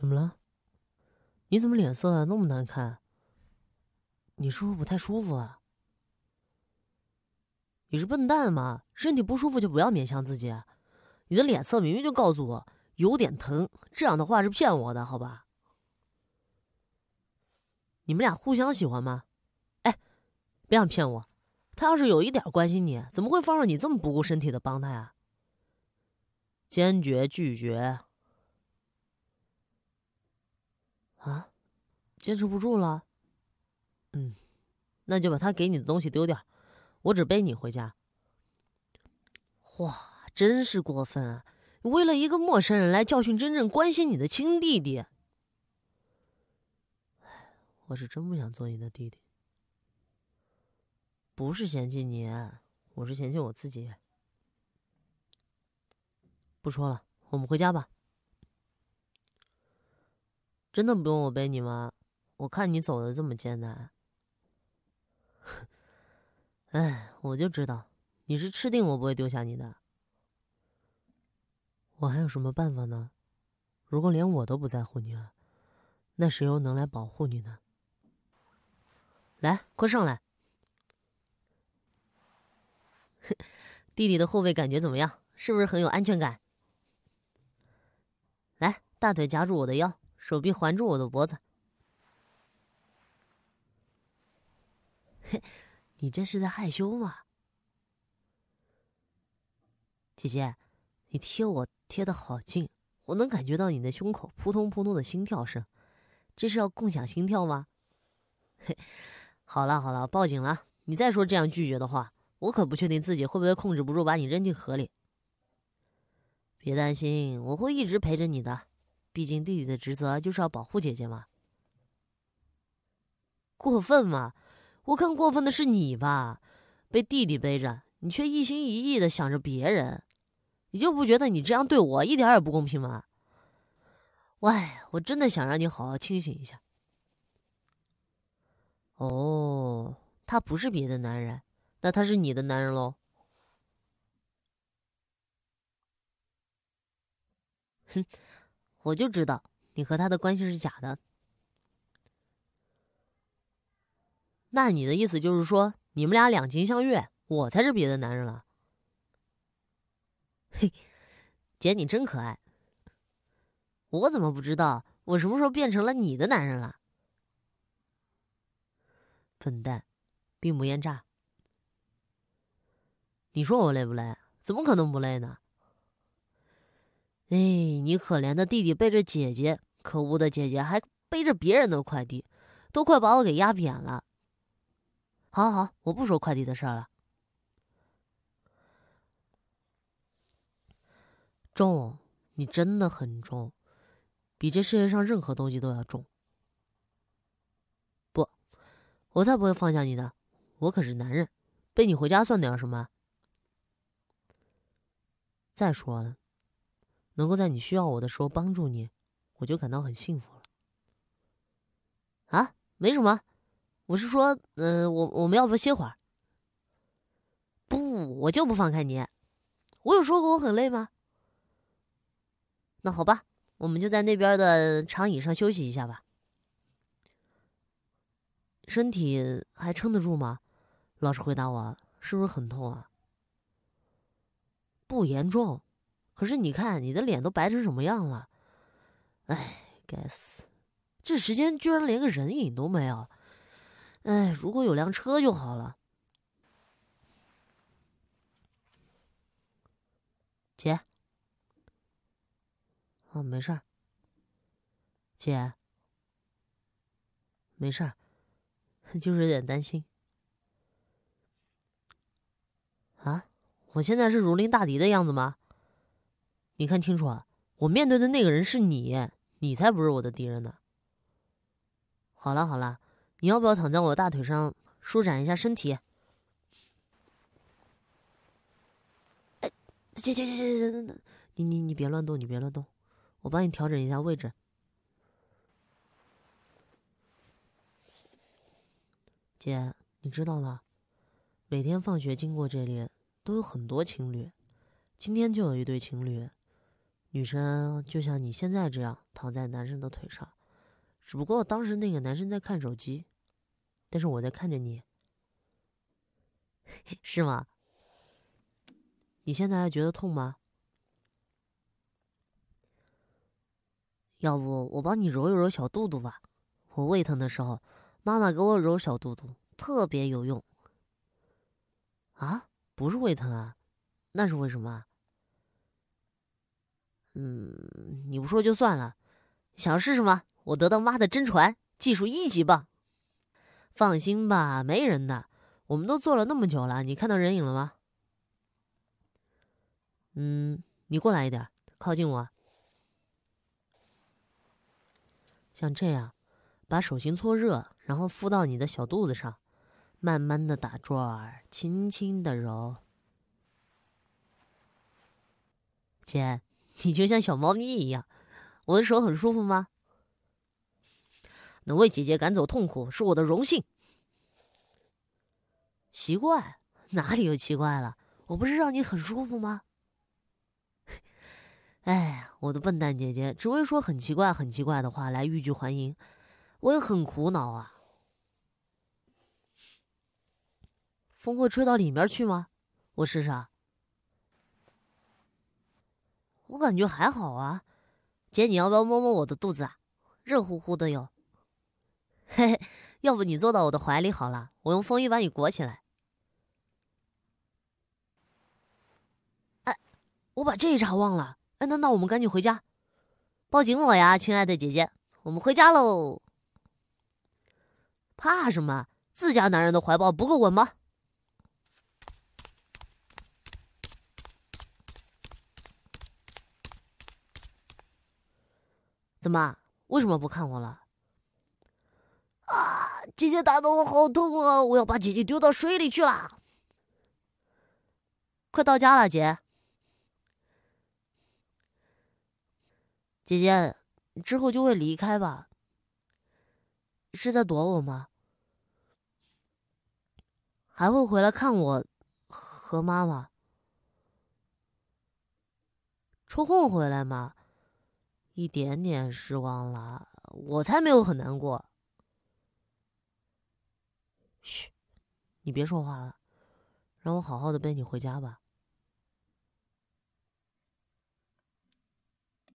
怎么了？你怎么脸色那么难看？你是不是不太舒服啊？你是笨蛋吗？身体不舒服就不要勉强自己。你的脸色明明就告诉我有点疼，这样的话是骗我的，好吧？你们俩互相喜欢吗？哎，别想骗我！他要是有一点关心你，怎么会放着你这么不顾身体的帮他呀？坚决拒绝！啊，坚持不住了。嗯，那就把他给你的东西丢掉。我只背你回家。哇，真是过分啊！为了一个陌生人来教训真正关心你的亲弟弟。我是真不想做你的弟弟，不是嫌弃你，我是嫌弃我自己。不说了，我们回家吧。真的不用我背你吗？我看你走的这么艰难。哎，我就知道，你是吃定我不会丢下你的。我还有什么办法呢？如果连我都不在乎你了，那谁又能来保护你呢？来，快上来！弟弟的后背感觉怎么样？是不是很有安全感？来，大腿夹住我的腰，手臂环住我的脖子。嘿。你这是在害羞吗，姐姐？你贴我贴的好近，我能感觉到你的胸口扑通扑通的心跳声，这是要共享心跳吗？嘿，好了好了，报警了！你再说这样拒绝的话，我可不确定自己会不会控制不住把你扔进河里。别担心，我会一直陪着你的，毕竟弟弟的职责就是要保护姐姐嘛。过分吗？我看过分的是你吧，被弟弟背着，你却一心一意的想着别人，你就不觉得你这样对我一点也不公平吗？喂，我真的想让你好好清醒一下。哦，他不是别的男人，那他是你的男人喽？哼，我就知道你和他的关系是假的。那你的意思就是说，你们俩两情相悦，我才是别的男人了？嘿，姐，你真可爱。我怎么不知道？我什么时候变成了你的男人了？笨蛋，兵不厌诈。你说我累不累？怎么可能不累呢？哎，你可怜的弟弟背着姐姐，可恶的姐姐还背着别人的快递，都快把我给压扁了。好好，我不说快递的事了。重，你真的很重，比这世界上任何东西都要重。不，我才不会放下你的，我可是男人，背你回家算点什么？再说了，能够在你需要我的时候帮助你，我就感到很幸福了。啊，没什么。我是说，嗯，我我们要不歇会儿？不，我就不放开你。我有说过我很累吗？那好吧，我们就在那边的长椅上休息一下吧。身体还撑得住吗？老实回答我，是不是很痛啊？不严重，可是你看你的脸都白成什么样了？哎，该死，这时间居然连个人影都没有。哎，如果有辆车就好了。姐，啊，没事儿。姐，没事儿，就是有点担心。啊，我现在是如临大敌的样子吗？你看清楚啊，我面对的那个人是你，你才不是我的敌人呢。好了好了。你要不要躺在我的大腿上舒展一下身体？哎，姐姐姐姐姐，你你你别乱动，你别乱动，我帮你调整一下位置。姐，你知道吗？每天放学经过这里都有很多情侣，今天就有一对情侣，女生就像你现在这样躺在男生的腿上，只不过当时那个男生在看手机，但是我在看着你，是吗？你现在还觉得痛吗？要不我帮你揉一揉小肚肚吧？我胃疼的时候，妈妈给我揉小肚肚，特别有用。啊，不是胃疼啊，那是为什么？嗯，你不说就算了。想试试吗？我得到妈的真传，技术一级棒。放心吧，没人的。我们都做了那么久了，你看到人影了吗？嗯，你过来一点，靠近我。像这样，把手心搓热，然后敷到你的小肚子上，慢慢的打转，轻轻的揉。姐，你就像小猫咪一样，我的手很舒服吗？能为姐姐赶走痛苦是我的荣幸。奇怪，哪里又奇怪了？我不是让你很舒服吗？哎，我的笨蛋姐姐，只会说很奇怪、很奇怪的话来欲拒还迎，我也很苦恼啊。风会吹到里面去吗？我试试。我感觉还好啊，姐，你要不要摸摸我的肚子啊？热乎乎的哟。嘿嘿，要不你坐到我的怀里好了，我用风衣把你裹起来。哎，我把这一茬忘了。哎，那那我们赶紧回家，抱紧我呀，亲爱的姐姐，我们回家喽。怕什么？自家男人的怀抱不够稳吗？怎么？为什么不看我了？啊！姐姐打的我好痛啊！我要把姐姐丢到水里去了。快到家了，姐。姐姐，之后就会离开吧？是在躲我吗？还会回来看我和妈妈？抽空回来吗？一点点失望了，我才没有很难过。嘘，你别说话了，让我好好的背你回家吧。